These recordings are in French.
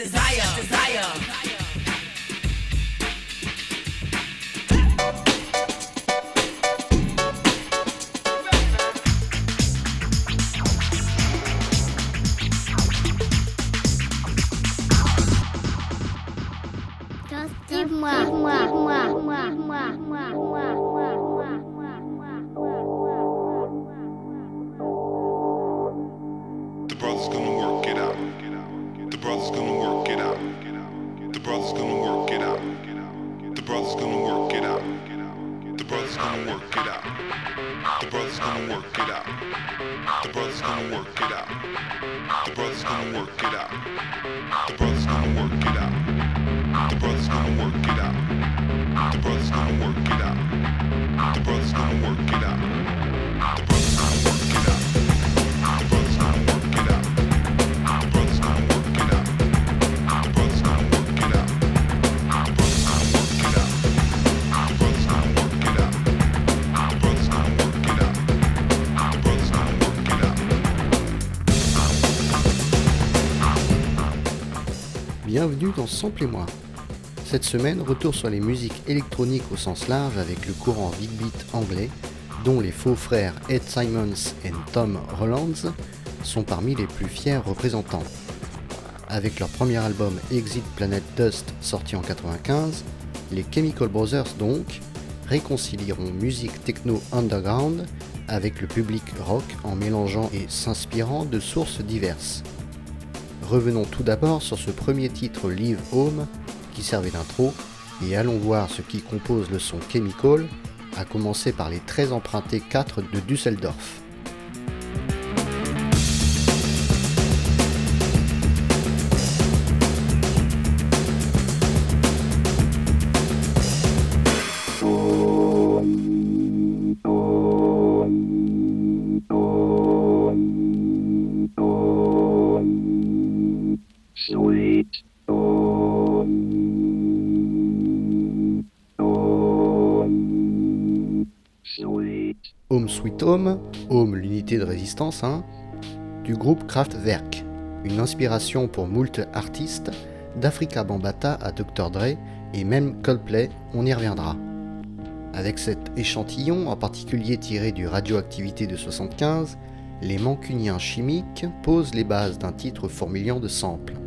Desire, desire. bienvenue dans Sample et moi. Cette semaine, retour sur les musiques électroniques au sens large avec le courant big beat anglais, dont les faux frères Ed Simons et Tom Rollands sont parmi les plus fiers représentants. Avec leur premier album Exit Planet Dust sorti en 95, les Chemical Brothers donc réconcilieront musique techno underground avec le public rock en mélangeant et s'inspirant de sources diverses. Revenons tout d'abord sur ce premier titre Live Home qui servait d'intro et allons voir ce qui compose le son Chemical, à commencer par les très empruntés 4 de Düsseldorf. Home l'unité de résistance, hein, du groupe Kraftwerk, une inspiration pour moult artistes, d'Africa Bambata à Dr. Dre et même Coldplay, on y reviendra. Avec cet échantillon, en particulier tiré du Radioactivité de 75, les Mancuniens chimiques posent les bases d'un titre fourmillant de samples.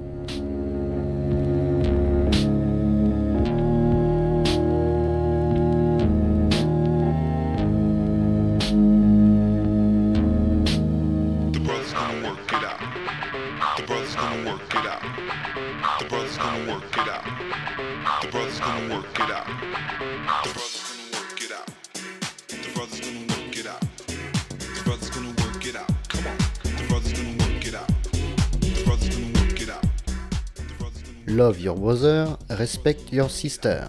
Love Your Brother, Respect Your Sister.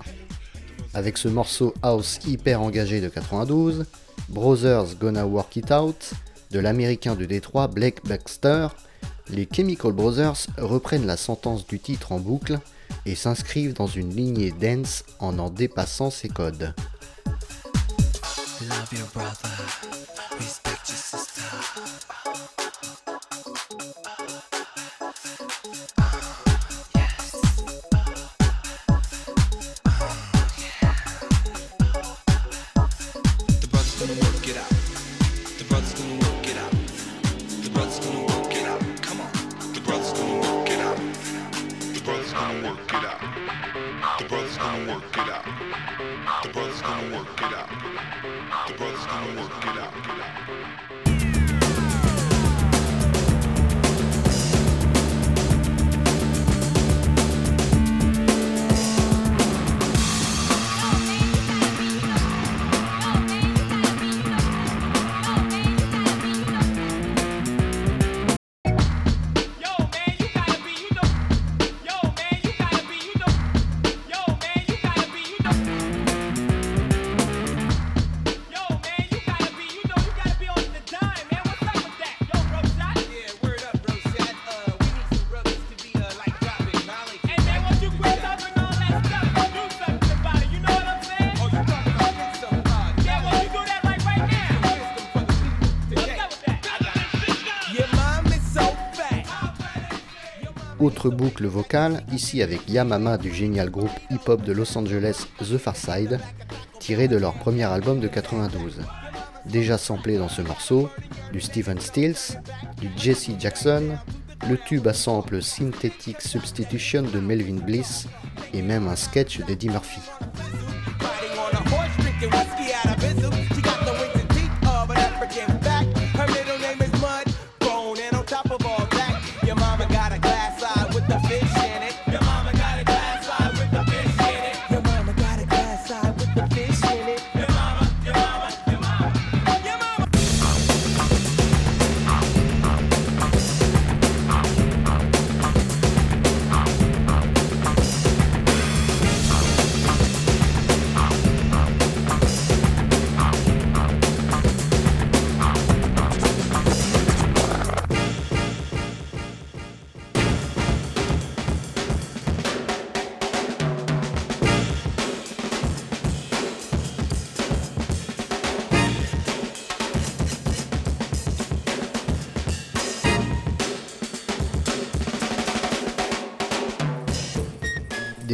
Avec ce morceau house hyper engagé de 92, Brothers Gonna Work It Out, de l'américain de Détroit Blake Baxter, les Chemical Brothers reprennent la sentence du titre en boucle et s'inscrivent dans une lignée dense en en dépassant ses codes. Autre boucle vocale, ici avec Yamama du génial groupe hip-hop de Los Angeles The Far Side, tiré de leur premier album de 92. Déjà samplé dans ce morceau, du Stephen Stills, du Jesse Jackson, le tube à sample Synthetic Substitution de Melvin Bliss et même un sketch d'Eddie Murphy.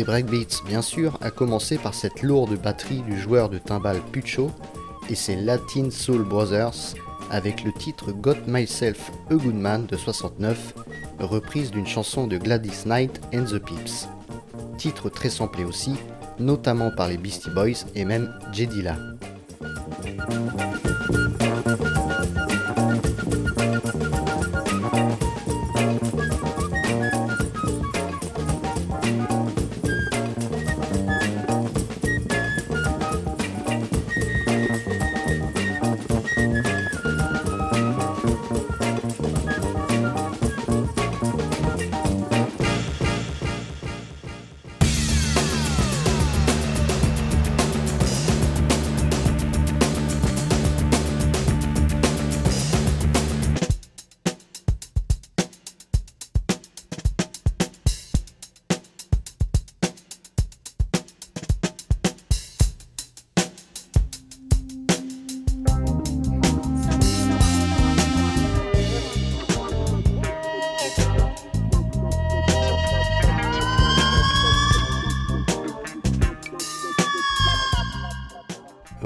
Des breakbeats bien sûr, à commencer par cette lourde batterie du joueur de timbales Pucho et ses Latin Soul Brothers avec le titre Got Myself a Good Man de 69, reprise d'une chanson de Gladys Knight and the Pips. Titre très samplé aussi, notamment par les Beastie Boys et même Jedila.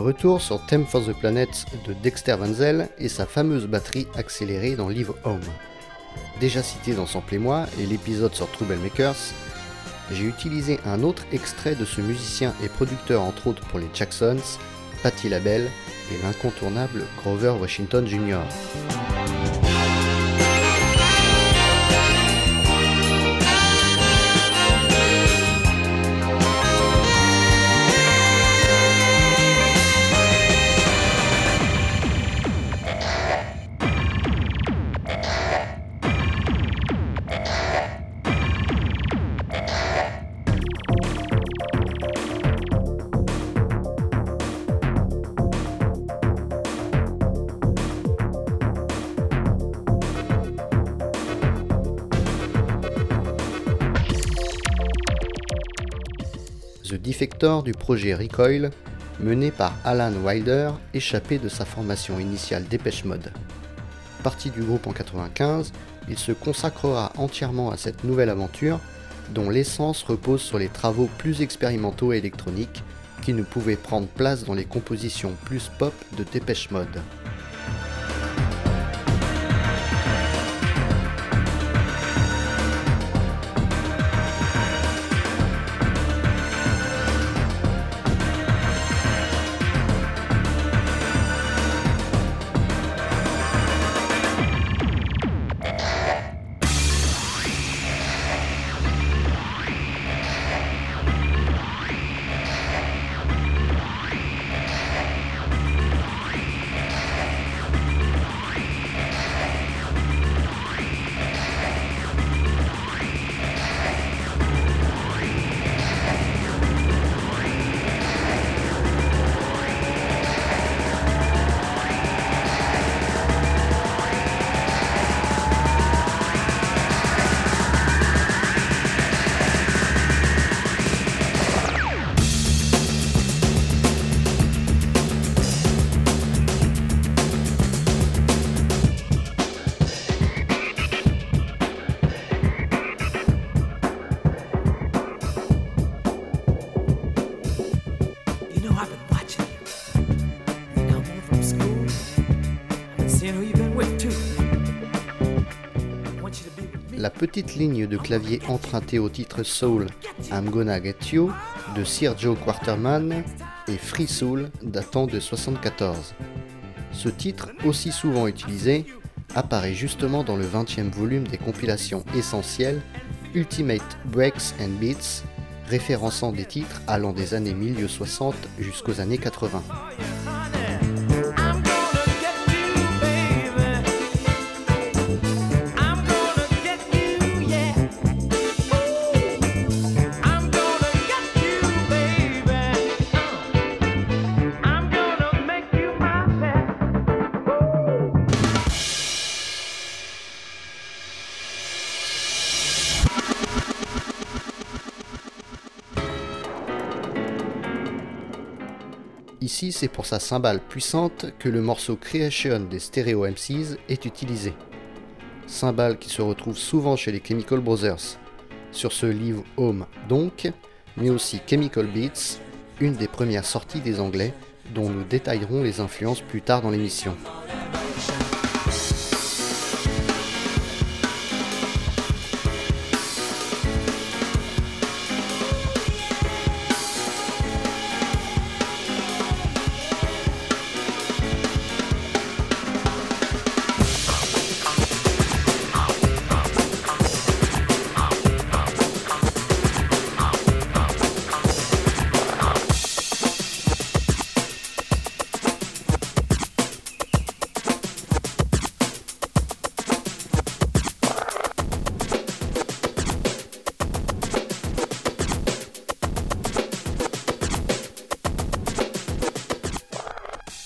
Retour sur Theme for the Planet de Dexter Van et sa fameuse batterie accélérée dans Live Home. Déjà cité dans Samplez-moi et l'épisode sur Troublemakers, j'ai utilisé un autre extrait de ce musicien et producteur entre autres pour les Jacksons, Patti LaBelle et l'incontournable Grover Washington Jr. The Defector du projet Recoil, mené par Alan Wilder, échappé de sa formation initiale Dépêche Mode. Parti du groupe en 95, il se consacrera entièrement à cette nouvelle aventure, dont l'essence repose sur les travaux plus expérimentaux et électroniques qui ne pouvaient prendre place dans les compositions plus pop de Dépêche Mode. La petite ligne de clavier empruntée au titre Soul I'm Gonna Get You de Sergio Quarterman et Free Soul datant de 74. Ce titre, aussi souvent utilisé, apparaît justement dans le 20e volume des compilations essentielles Ultimate Breaks and Beats, référençant des titres allant des années milieu 60 jusqu'aux années 80. Ici, c'est pour sa cymbale puissante que le morceau Creation des Stereo MCs est utilisé. Cymbale qui se retrouve souvent chez les Chemical Brothers. Sur ce livre Home donc, mais aussi Chemical Beats, une des premières sorties des Anglais, dont nous détaillerons les influences plus tard dans l'émission.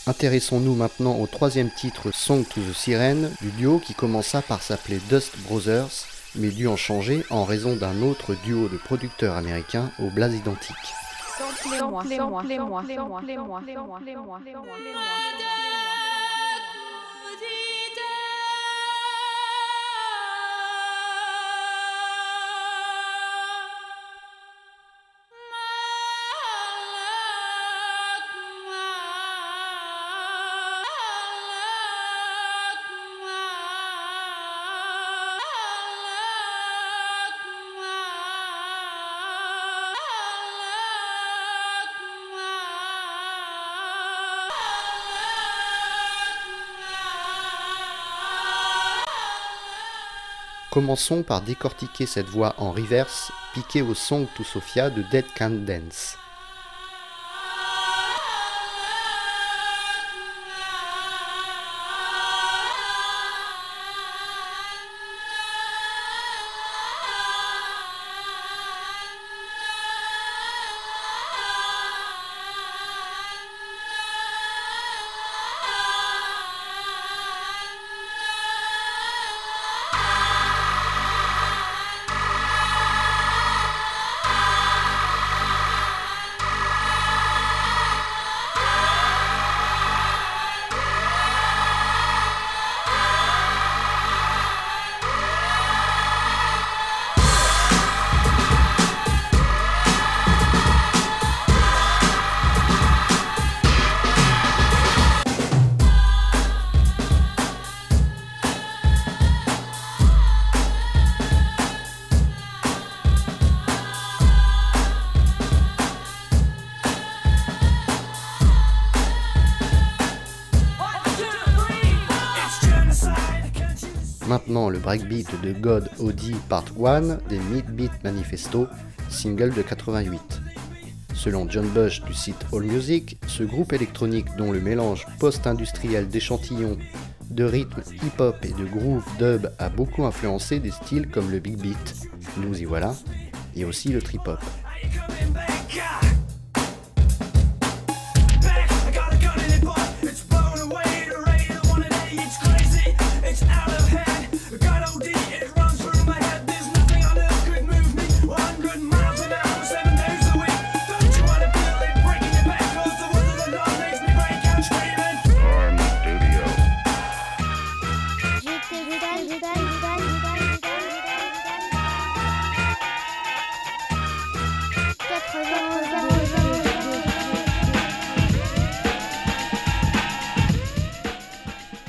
Intéressons-nous maintenant au troisième titre Song to the Siren du duo qui commença par s'appeler Dust Brothers, mais dut en changer en raison d'un autre duo de producteurs américains au blaze identique. Commençons par décortiquer cette voix en reverse piquée au Song to Sophia de Dead Can Dance. Le breakbeat de God OD Part 1 des Midbeat Manifesto, single de 88. Selon John Bush du site AllMusic, ce groupe électronique dont le mélange post-industriel d'échantillons, de rythme hip-hop et de groove dub a beaucoup influencé des styles comme le big beat, nous y voilà, et aussi le trip-hop.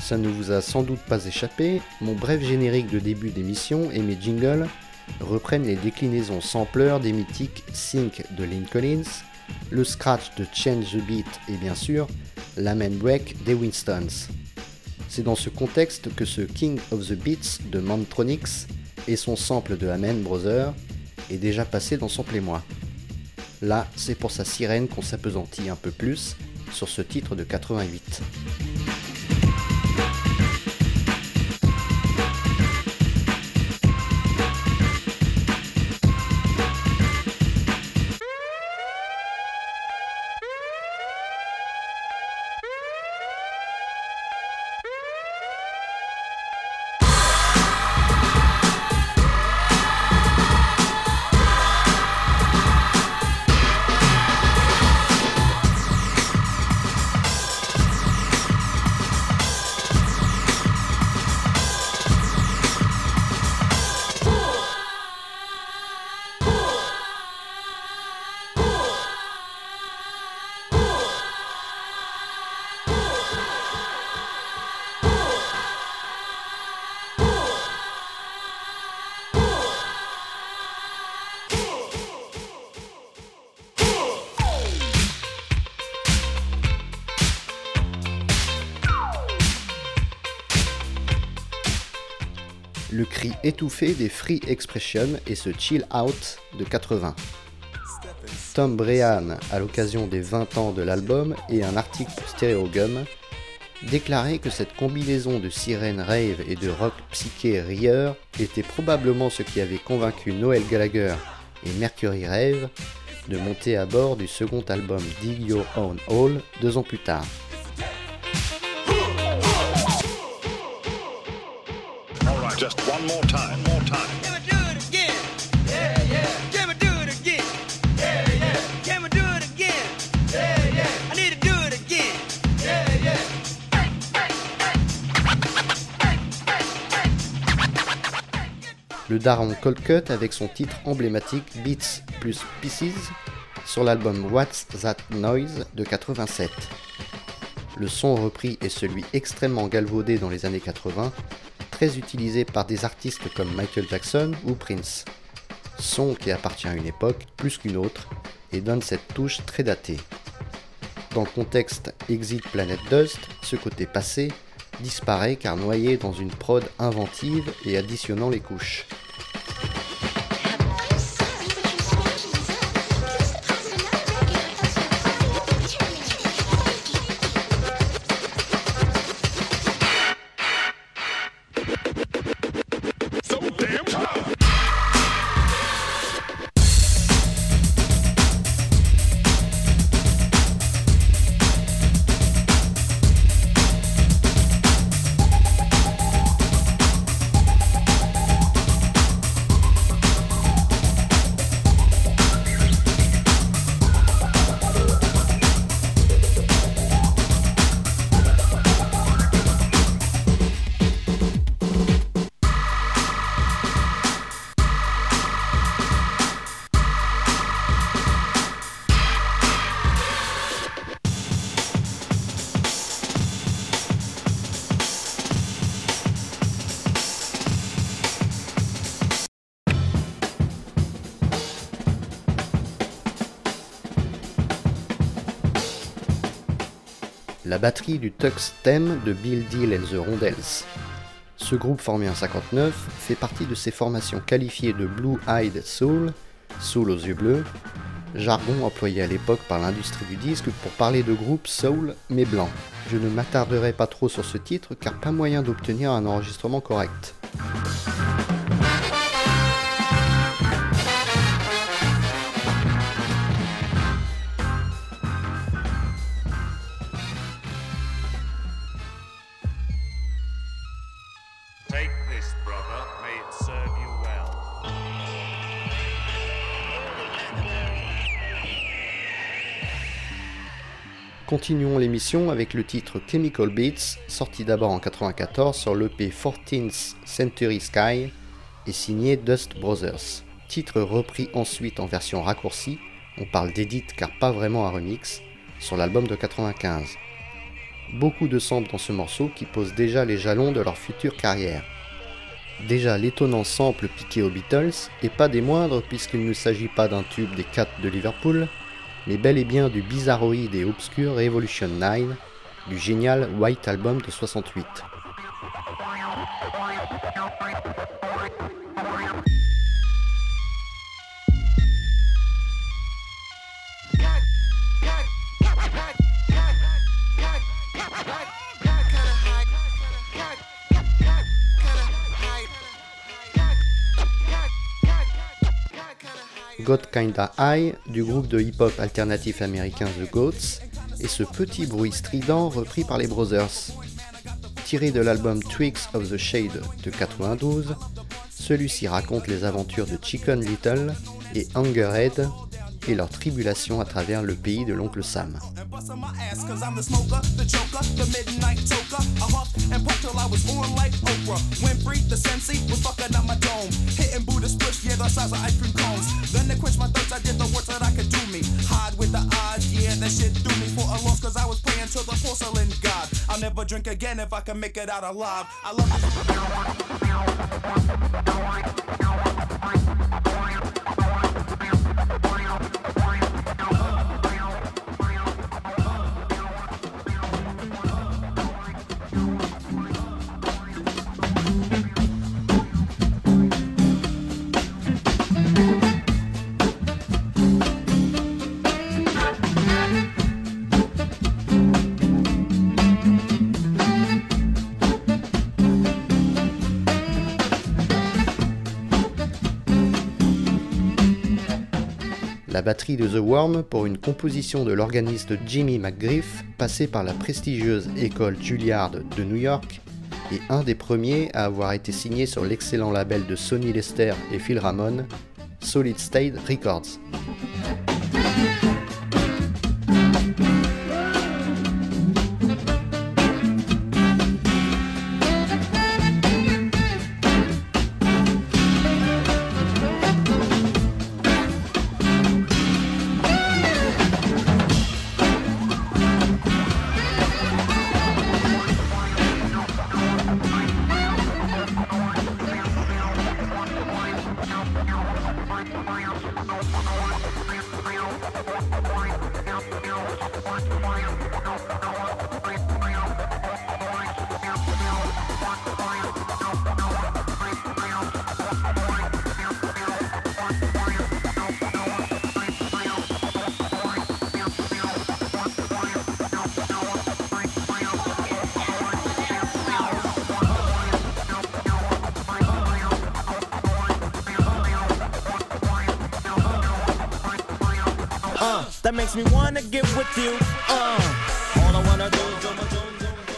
Ça ne vous a sans doute pas échappé, mon bref générique de début d'émission et mes jingles reprennent les déclinaisons sampleurs des mythiques Sync de Lynn Collins, le scratch de Change the Beat et bien sûr la main break des Winstons. C'est dans ce contexte que ce King of the Beats de Mantronix et son sample de Amen Brother est déjà passé dans son moi Là, c'est pour sa sirène qu'on s'apesantit un peu plus sur ce titre de 88. Le cri étouffé des Free Expression et ce chill out de 80. Tom Brehan, à l'occasion des 20 ans de l'album et un article pour Stereogum, déclarait que cette combinaison de sirène rave et de rock psyché rieur était probablement ce qui avait convaincu Noel Gallagher et Mercury Rave de monter à bord du second album Dig Your Own Hole deux ans plus tard. Le daron Cold Cut avec son titre emblématique Beats plus Pieces sur l'album What's That Noise de 87. Le son repris est celui extrêmement galvaudé dans les années 80 très utilisé par des artistes comme Michael Jackson ou Prince. Son qui appartient à une époque plus qu'une autre et donne cette touche très datée. Dans le contexte Exit Planet Dust, ce côté passé disparaît car noyé dans une prod inventive et additionnant les couches. Batterie du Tux Theme de Bill Deal and the Rondells. Ce groupe formé en 59 fait partie de ces formations qualifiées de Blue Eyed Soul, soul aux yeux bleus, jargon employé à l'époque par l'industrie du disque pour parler de groupe soul mais blanc. Je ne m'attarderai pas trop sur ce titre car pas moyen d'obtenir un enregistrement correct. Continuons l'émission avec le titre Chemical Beats, sorti d'abord en 94 sur l'EP 14th Century Sky et signé Dust Brothers. Titre repris ensuite en version raccourcie, on parle d'édit car pas vraiment un remix, sur l'album de 95. beaucoup de samples dans ce morceau qui posent déjà les jalons de leur future carrière. Déjà l'étonnant sample piqué aux Beatles, et pas des moindres puisqu'il ne s'agit pas d'un tube des 4 de Liverpool, mais bel et bien du bizarroïde et obscur Revolution 9, du génial White Album de 68. Got Kinda High du groupe de hip-hop alternatif américain The Goats et ce petit bruit strident repris par les Brothers. Tiré de l'album Twigs of the Shade de 92, celui-ci raconte les aventures de Chicken Little et Hungerhead et leurs tribulations à travers le pays de l'oncle Sam. I'll never drink again if I can make it out alive. I love la batterie de The Worm pour une composition de l'organiste Jimmy McGriff, passé par la prestigieuse école Juilliard de New York, et un des premiers à avoir été signé sur l'excellent label de Sonny Lester et Phil Ramone, Solid State Records.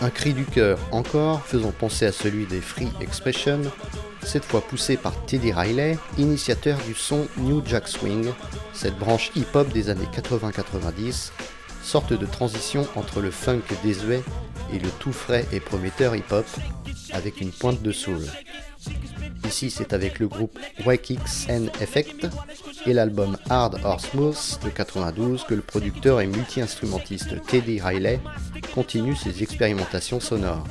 Un cri du cœur encore, faisant penser à celui des Free Expression, cette fois poussé par Teddy Riley, initiateur du son New Jack Swing, cette branche hip-hop des années 80-90, sorte de transition entre le funk désuet et le tout frais et prometteur hip-hop, avec une pointe de soul. Ici, c'est avec le groupe X N Effect et l'album Hard or Smooth de 92 que le producteur et multi-instrumentiste Teddy Riley continue ses expérimentations sonores.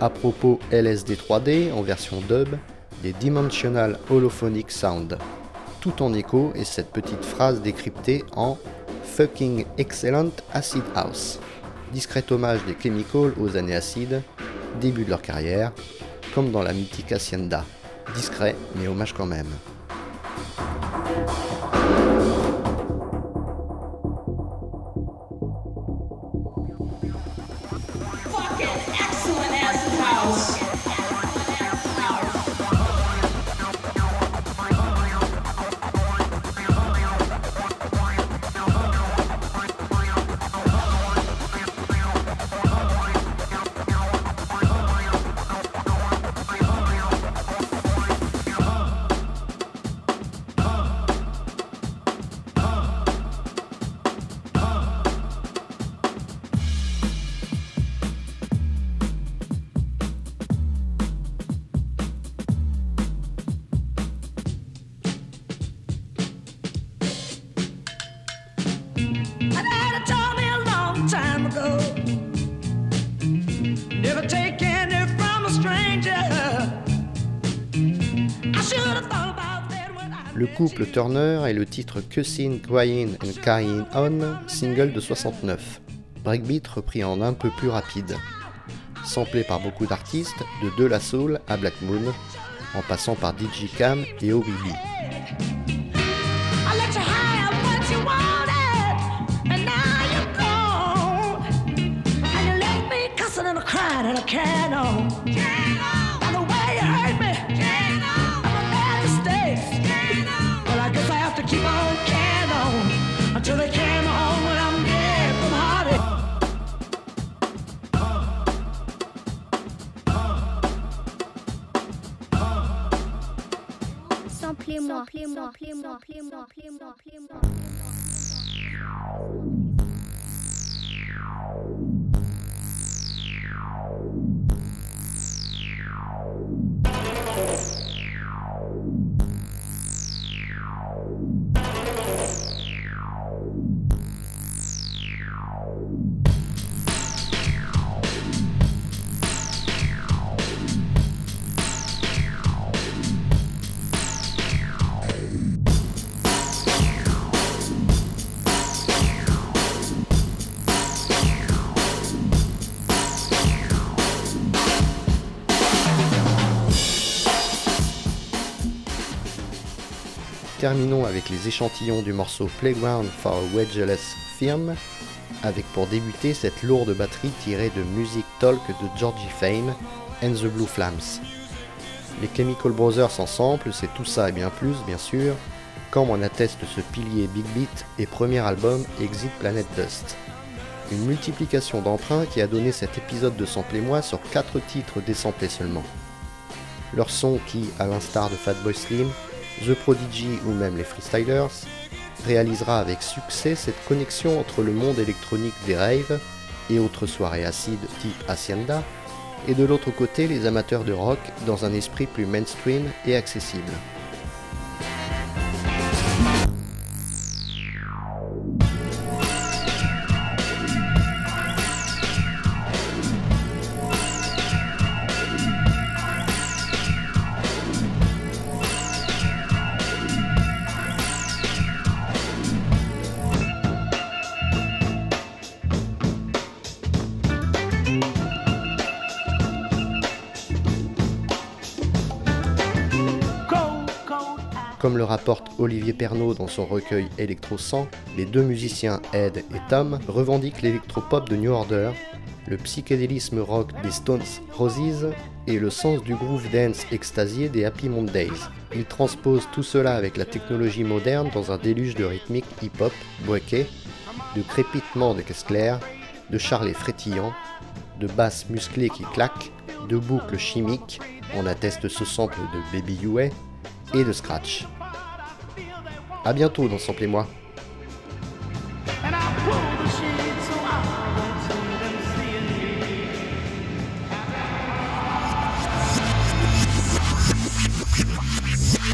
À propos LSD 3D en version dub des Dimensional Holophonic Sound, tout en écho et cette petite phrase décryptée en Fucking Excellent Acid House, discret hommage des Chemical aux années acides, début de leur carrière, comme dans la mythique Hacienda, discret mais hommage quand même. Le couple Turner est le titre Cussin' Crying and Carrying On, single de 69. Breakbeat repris en un peu plus rapide. Samplé par beaucoup d'artistes, de De La Soul à Black Moon, en passant par DJ Cam et moi moi. Moi. Moi. Moi Terminons avec les échantillons du morceau Playground for a Wedgeless Firm, avec pour débuter cette lourde batterie tirée de Music Talk de Georgie Fame and the Blue Flames. Les Chemical Brothers ensemble, c'est tout ça et bien plus, bien sûr, comme en atteste ce pilier Big Beat et premier album Exit Planet Dust. Une multiplication d'emprunts qui a donné cet épisode de Sample moi sur 4 titres désamplés seulement. Leur son qui, à l'instar de Fatboy Slim, The Prodigy ou même les Freestylers, réalisera avec succès cette connexion entre le monde électronique des raves et autres soirées acides type Hacienda, et de l'autre côté les amateurs de rock dans un esprit plus mainstream et accessible. Comme le rapporte Olivier Pernaud dans son recueil Electro 100, les deux musiciens Ed et Tom revendiquent l'électropop de New Order, le psychédélisme rock des Stones Roses et le sens du groove dance extasié des Happy Mondays. Ils transposent tout cela avec la technologie moderne dans un déluge de rythmique hip-hop, breaké, de crépitement de caisse claire, de charlets frétillants, de basses musclées qui claquent, de boucles chimiques, on atteste ce sample de Baby You et de Scratch. A bientôt dans Sample moi.